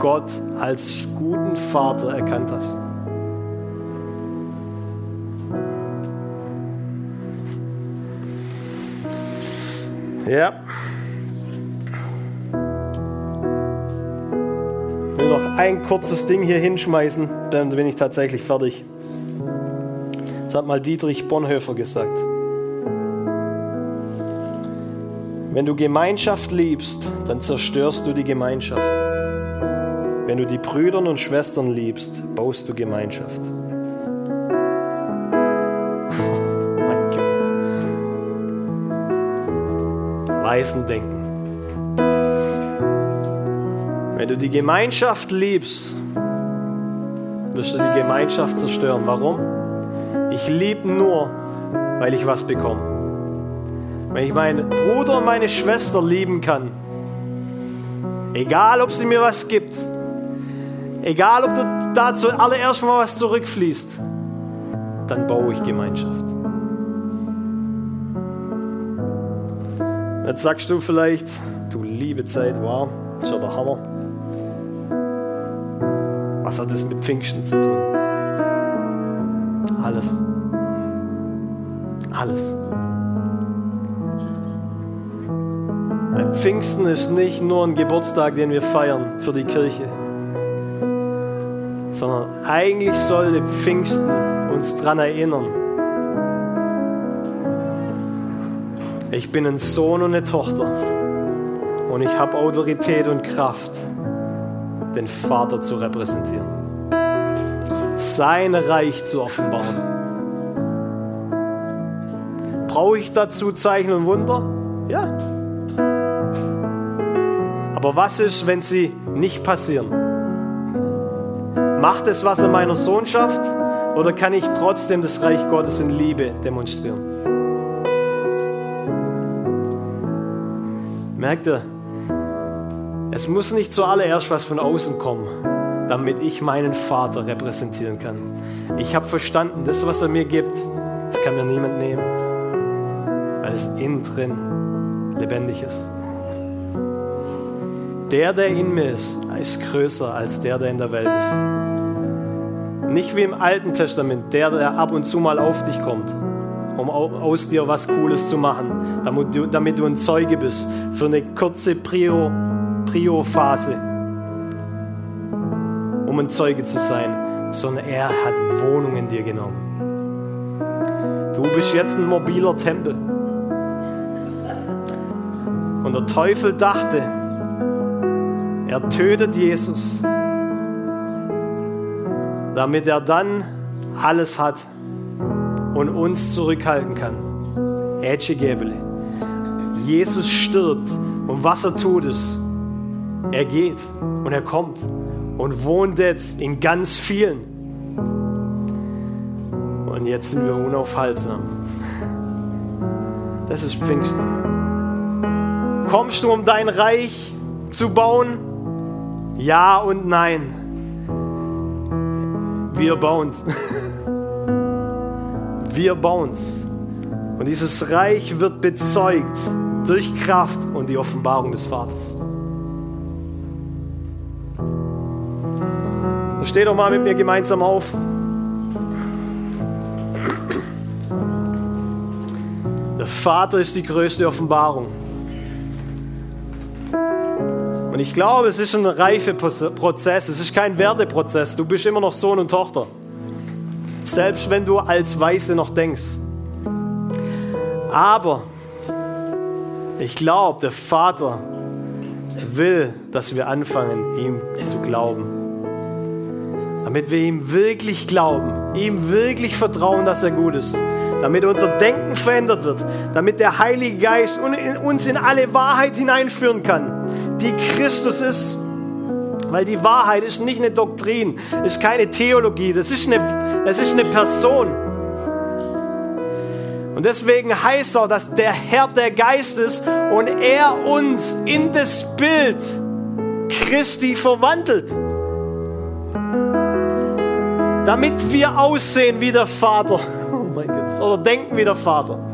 Gott als guten Vater erkannt hast. Ja. Ich will noch ein kurzes Ding hier hinschmeißen, dann bin ich tatsächlich fertig. Das hat mal Dietrich Bonhoeffer gesagt. Wenn du Gemeinschaft liebst, dann zerstörst du die Gemeinschaft. Wenn du die Brüder und Schwestern liebst, baust du Gemeinschaft. Weisen denken. Wenn du die Gemeinschaft liebst, wirst du die Gemeinschaft zerstören. Warum? Ich liebe nur, weil ich was bekomme. Wenn ich meinen Bruder und meine Schwester lieben kann, egal ob sie mir was gibt, egal ob dazu allererst mal was zurückfließt, dann baue ich Gemeinschaft. Jetzt sagst du vielleicht, du liebe Zeit, wow, ist ja der Hammer. Was hat das mit Pfingsten zu tun? Alles. Alles. Ein Pfingsten ist nicht nur ein Geburtstag, den wir feiern für die Kirche, sondern eigentlich sollte Pfingsten uns daran erinnern, Ich bin ein Sohn und eine Tochter und ich habe Autorität und Kraft, den Vater zu repräsentieren, sein Reich zu offenbaren. Brauche ich dazu Zeichen und Wunder? Ja. Aber was ist, wenn sie nicht passieren? Macht es was an meiner Sohnschaft oder kann ich trotzdem das Reich Gottes in Liebe demonstrieren? Merkt ihr? Es muss nicht zuallererst was von außen kommen, damit ich meinen Vater repräsentieren kann. Ich habe verstanden, das, was er mir gibt, das kann mir niemand nehmen, weil es innen drin lebendig ist. Der, der in mir ist, ist größer als der, der in der Welt ist. Nicht wie im Alten Testament, der, der ab und zu mal auf dich kommt, um aus dir was Cooles zu machen, damit du, damit du ein Zeuge bist für eine kurze Prio, Prio-Phase, um ein Zeuge zu sein, sondern er hat Wohnung in dir genommen. Du bist jetzt ein mobiler Tempel. Und der Teufel dachte, er tötet Jesus, damit er dann alles hat und uns zurückhalten kann. Jesus stirbt und was er tut ist, er geht und er kommt und wohnt jetzt in ganz vielen. Und jetzt sind wir unaufhaltsam. Das ist Pfingsten. Kommst du, um dein Reich zu bauen? Ja und nein. Wir bauen's. Wir bauen's. Und dieses Reich wird bezeugt durch Kraft und die Offenbarung des Vaters. Und steh doch mal mit mir gemeinsam auf. Der Vater ist die größte Offenbarung. Und ich glaube, es ist ein Reifeprozess, es ist kein Werdeprozess. Du bist immer noch Sohn und Tochter. Selbst wenn du als Weiße noch denkst. Aber ich glaube, der Vater will, dass wir anfangen, ihm zu glauben. Damit wir ihm wirklich glauben, ihm wirklich vertrauen, dass er gut ist. Damit unser Denken verändert wird. Damit der Heilige Geist uns in alle Wahrheit hineinführen kann die Christus ist. Weil die Wahrheit ist nicht eine Doktrin, ist keine Theologie, das ist eine, das ist eine Person. Und deswegen heißt auch, dass der Herr der Geist ist und er uns in das Bild Christi verwandelt. Damit wir aussehen wie der Vater. Oh mein Gott. Oder denken wie der Vater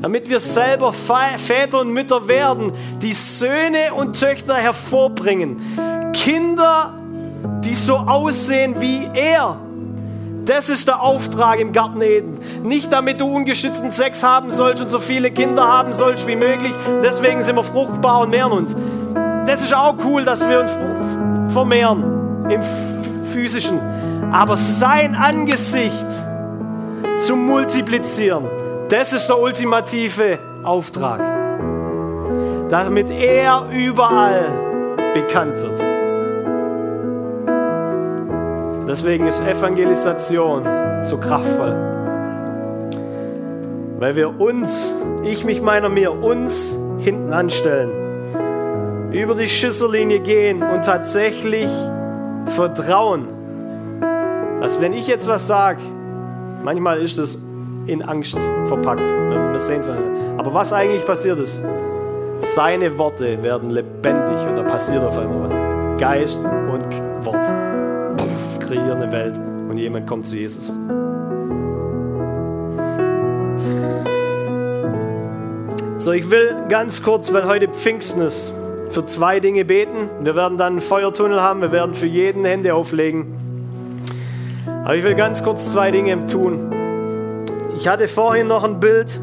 damit wir selber Väter und Mütter werden, die Söhne und Töchter hervorbringen. Kinder, die so aussehen wie er. Das ist der Auftrag im Garten Eden. Nicht damit du ungeschützten Sex haben sollst und so viele Kinder haben sollst wie möglich. Deswegen sind wir fruchtbar und mehren uns. Das ist auch cool, dass wir uns vermehren im physischen. Aber sein Angesicht zu multiplizieren, das ist der ultimative Auftrag. Damit er überall bekannt wird. Deswegen ist Evangelisation so kraftvoll. Weil wir uns, ich mich meiner mir, uns hinten anstellen, über die Schüssellinie gehen und tatsächlich vertrauen, dass wenn ich jetzt was sage, manchmal ist es in Angst verpackt. Wir sehen es Aber was eigentlich passiert ist, seine Worte werden lebendig und da passiert auf einmal was. Geist und Wort Puff, kreieren eine Welt und jemand kommt zu Jesus. So, ich will ganz kurz, weil heute Pfingsten ist, für zwei Dinge beten. Wir werden dann einen Feuertunnel haben, wir werden für jeden Hände auflegen. Aber ich will ganz kurz zwei Dinge tun. Ich hatte vorhin noch ein Bild.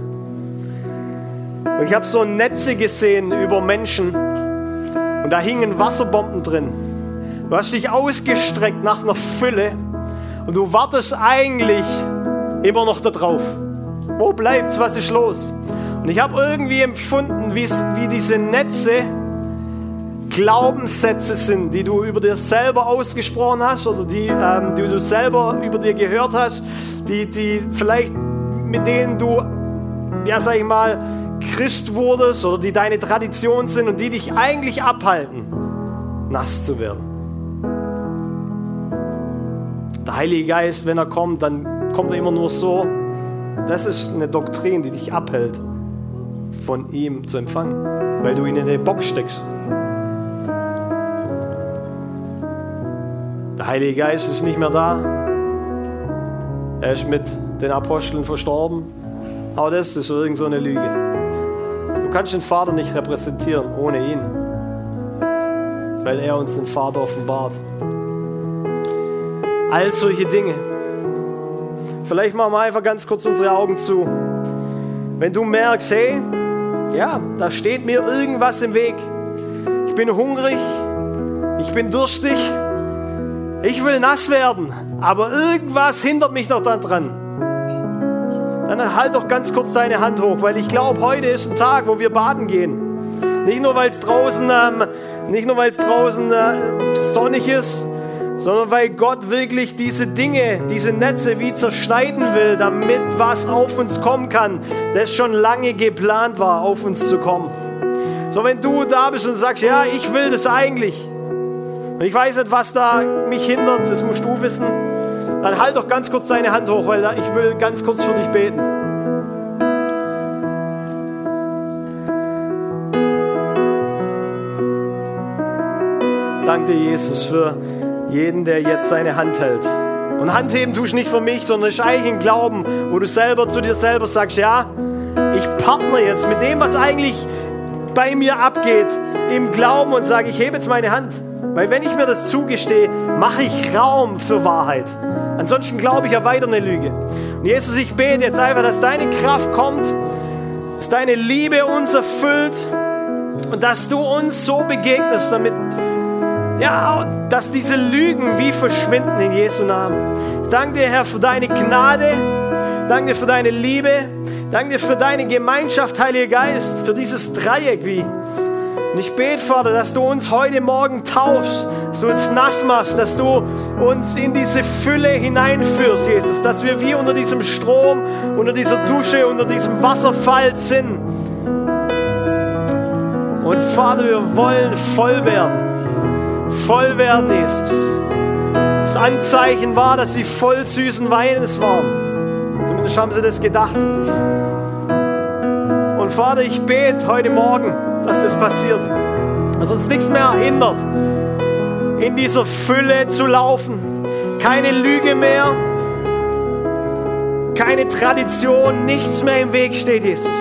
Und ich habe so Netze gesehen über Menschen. Und da hingen Wasserbomben drin. Du hast dich ausgestreckt nach einer Fülle. Und du wartest eigentlich immer noch darauf. Wo bleibt's? Was ist los? Und ich habe irgendwie empfunden, wie diese Netze Glaubenssätze sind, die du über dir selber ausgesprochen hast oder die, ähm, die du selber über dir gehört hast, die, die vielleicht mit denen du, ja sag ich mal, Christ wurdest oder die deine Tradition sind und die dich eigentlich abhalten, nass zu werden. Der Heilige Geist, wenn er kommt, dann kommt er immer nur so. Das ist eine Doktrin, die dich abhält, von ihm zu empfangen, weil du ihn in den Bock steckst. Der Heilige Geist ist nicht mehr da. Er ist mit den Aposteln verstorben. Aber das ist irgend so eine Lüge. Du kannst den Vater nicht repräsentieren ohne ihn, weil er uns den Vater offenbart. All solche Dinge. Vielleicht machen wir einfach ganz kurz unsere Augen zu. Wenn du merkst, hey, ja, da steht mir irgendwas im Weg. Ich bin hungrig, ich bin durstig, ich will nass werden, aber irgendwas hindert mich doch daran. Dann halt doch ganz kurz deine Hand hoch, weil ich glaube, heute ist ein Tag, wo wir baden gehen. Nicht nur, weil es draußen, ähm, nicht nur, weil es draußen äh, sonnig ist, sondern weil Gott wirklich diese Dinge, diese Netze wie zerschneiden will, damit was auf uns kommen kann, das schon lange geplant war, auf uns zu kommen. So, wenn du da bist und sagst, ja, ich will das eigentlich, und ich weiß nicht, was da mich hindert, das musst du wissen, dann halt doch ganz kurz deine Hand hoch, weil ich will ganz kurz für dich beten. Danke Jesus, für jeden, der jetzt seine Hand hält. Und Handheben tust du nicht für mich, sondern ist eigentlich ein Glauben, wo du selber zu dir selber sagst, ja, ich partner jetzt mit dem, was eigentlich bei mir abgeht, im Glauben und sage, ich hebe jetzt meine Hand. Weil wenn ich mir das zugestehe, mache ich Raum für Wahrheit. Ansonsten glaube ich ja weiter eine Lüge. Und Jesus, ich bete jetzt einfach, dass deine Kraft kommt, dass deine Liebe uns erfüllt und dass du uns so begegnest, damit, ja, dass diese Lügen wie verschwinden in Jesu Namen. Danke dir, Herr, für deine Gnade. Danke dir für deine Liebe. Danke dir für deine Gemeinschaft, Heiliger Geist, für dieses Dreieck, wie und ich bete, Vater, dass du uns heute Morgen taufst, dass du uns nass machst, dass du uns in diese Fülle hineinführst, Jesus, dass wir wie unter diesem Strom, unter dieser Dusche, unter diesem Wasserfall sind. Und Vater, wir wollen voll werden. Voll werden, Jesus. Das Anzeichen war, dass sie voll süßen Weines waren. Zumindest haben sie das gedacht. Und Vater, ich bete heute Morgen, dass das passiert. Dass uns nichts mehr hindert, in dieser Fülle zu laufen. Keine Lüge mehr, keine Tradition, nichts mehr im Weg steht, Jesus.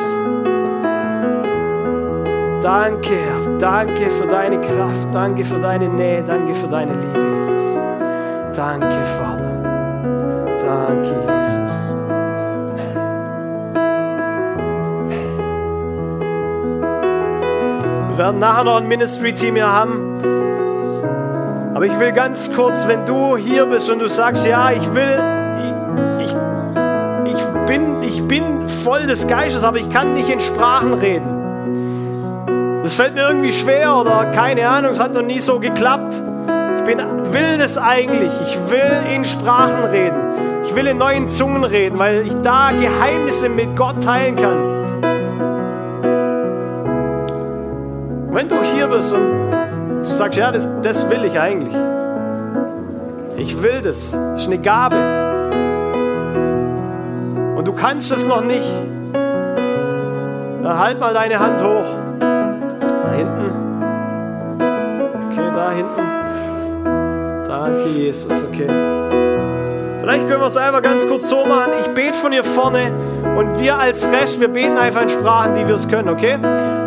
Danke, danke für deine Kraft, danke für deine Nähe, danke für deine Liebe, Jesus. Danke, Vater. Danke, Jesus. Wir werden nachher noch ein Ministry-Team hier haben. Aber ich will ganz kurz, wenn du hier bist und du sagst, ja, ich will, ich, ich, bin, ich bin voll des Geistes, aber ich kann nicht in Sprachen reden. Das fällt mir irgendwie schwer oder keine Ahnung, es hat noch nie so geklappt. Ich bin, will das eigentlich. Ich will in Sprachen reden. Ich will in neuen Zungen reden, weil ich da Geheimnisse mit Gott teilen kann. Wenn du hier bist und du sagst, ja, das, das will ich eigentlich. Ich will das. Das ist eine Gabe. Und du kannst es noch nicht. Dann halt mal deine Hand hoch. Da hinten. Okay, da hinten. Danke, Jesus. Okay. Vielleicht können wir es einfach ganz kurz so machen. Ich bete von hier vorne und wir als Rest, wir beten einfach in Sprachen, die wir es können, okay?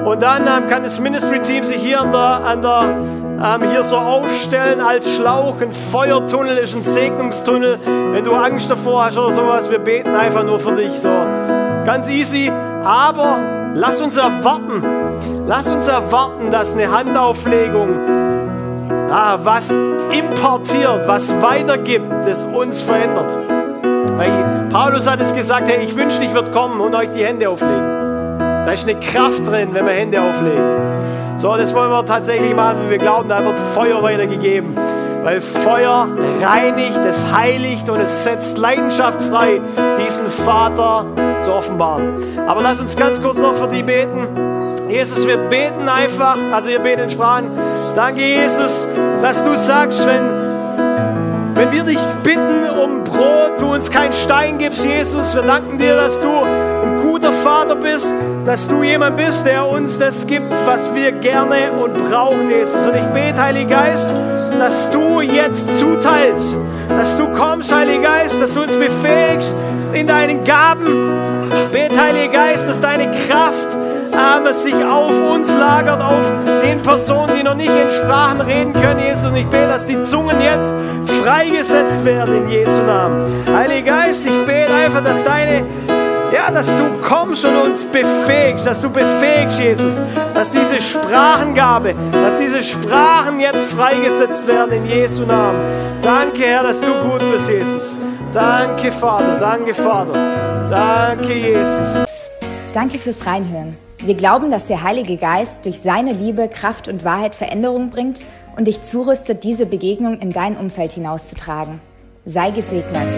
Und dann ähm, kann das Ministry-Team sich hier an der, an der ähm, hier so aufstellen als Schlauch. Ein Feuertunnel ist ein Segnungstunnel. Wenn du Angst davor hast oder sowas, wir beten einfach nur für dich. So ganz easy. Aber lass uns erwarten, lass uns erwarten, dass eine Handauflegung ah, was importiert, was weitergibt, das uns verändert. Weil Paulus hat es gesagt, hey, ich wünschte, ich würde kommen und euch die Hände auflegen. Da ist eine Kraft drin, wenn wir Hände auflegen. So, das wollen wir tatsächlich machen, wir glauben, da wird Feuer weitergegeben. Weil Feuer reinigt, es heiligt und es setzt Leidenschaft frei, diesen Vater zu offenbaren. Aber lass uns ganz kurz noch für die beten. Jesus, wir beten einfach, also ihr betet in Sprachen. Danke, Jesus, dass du sagst, wenn wenn wir dich bitten um Brot, du uns keinen Stein gibst, Jesus, wir danken dir, dass du ein guter Vater bist, dass du jemand bist, der uns das gibt, was wir gerne und brauchen, Jesus. Und ich bete, Heiliger Geist, dass du jetzt zuteilst, dass du kommst, Heiliger Geist, dass du uns befähigst in deinen Gaben. Bete, Heiliger Geist, dass deine Kraft Arme sich auf uns lagert, auf den Personen, die noch nicht in Sprachen reden können, Jesus. Und ich bete, dass die Zungen jetzt freigesetzt werden in Jesu Namen. Heiliger Geist, ich bete einfach, dass deine ja, dass du kommst und uns befähigst, dass du befähigst, Jesus, dass diese Sprachengabe, dass diese Sprachen jetzt freigesetzt werden in Jesu Namen. Danke, Herr, dass du gut bist, Jesus. Danke, Vater, danke, Vater. Danke, Jesus. Danke fürs Reinhören. Wir glauben, dass der Heilige Geist durch seine Liebe, Kraft und Wahrheit Veränderung bringt und dich zurüstet, diese Begegnung in dein Umfeld hinauszutragen. Sei gesegnet.